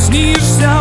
проснишься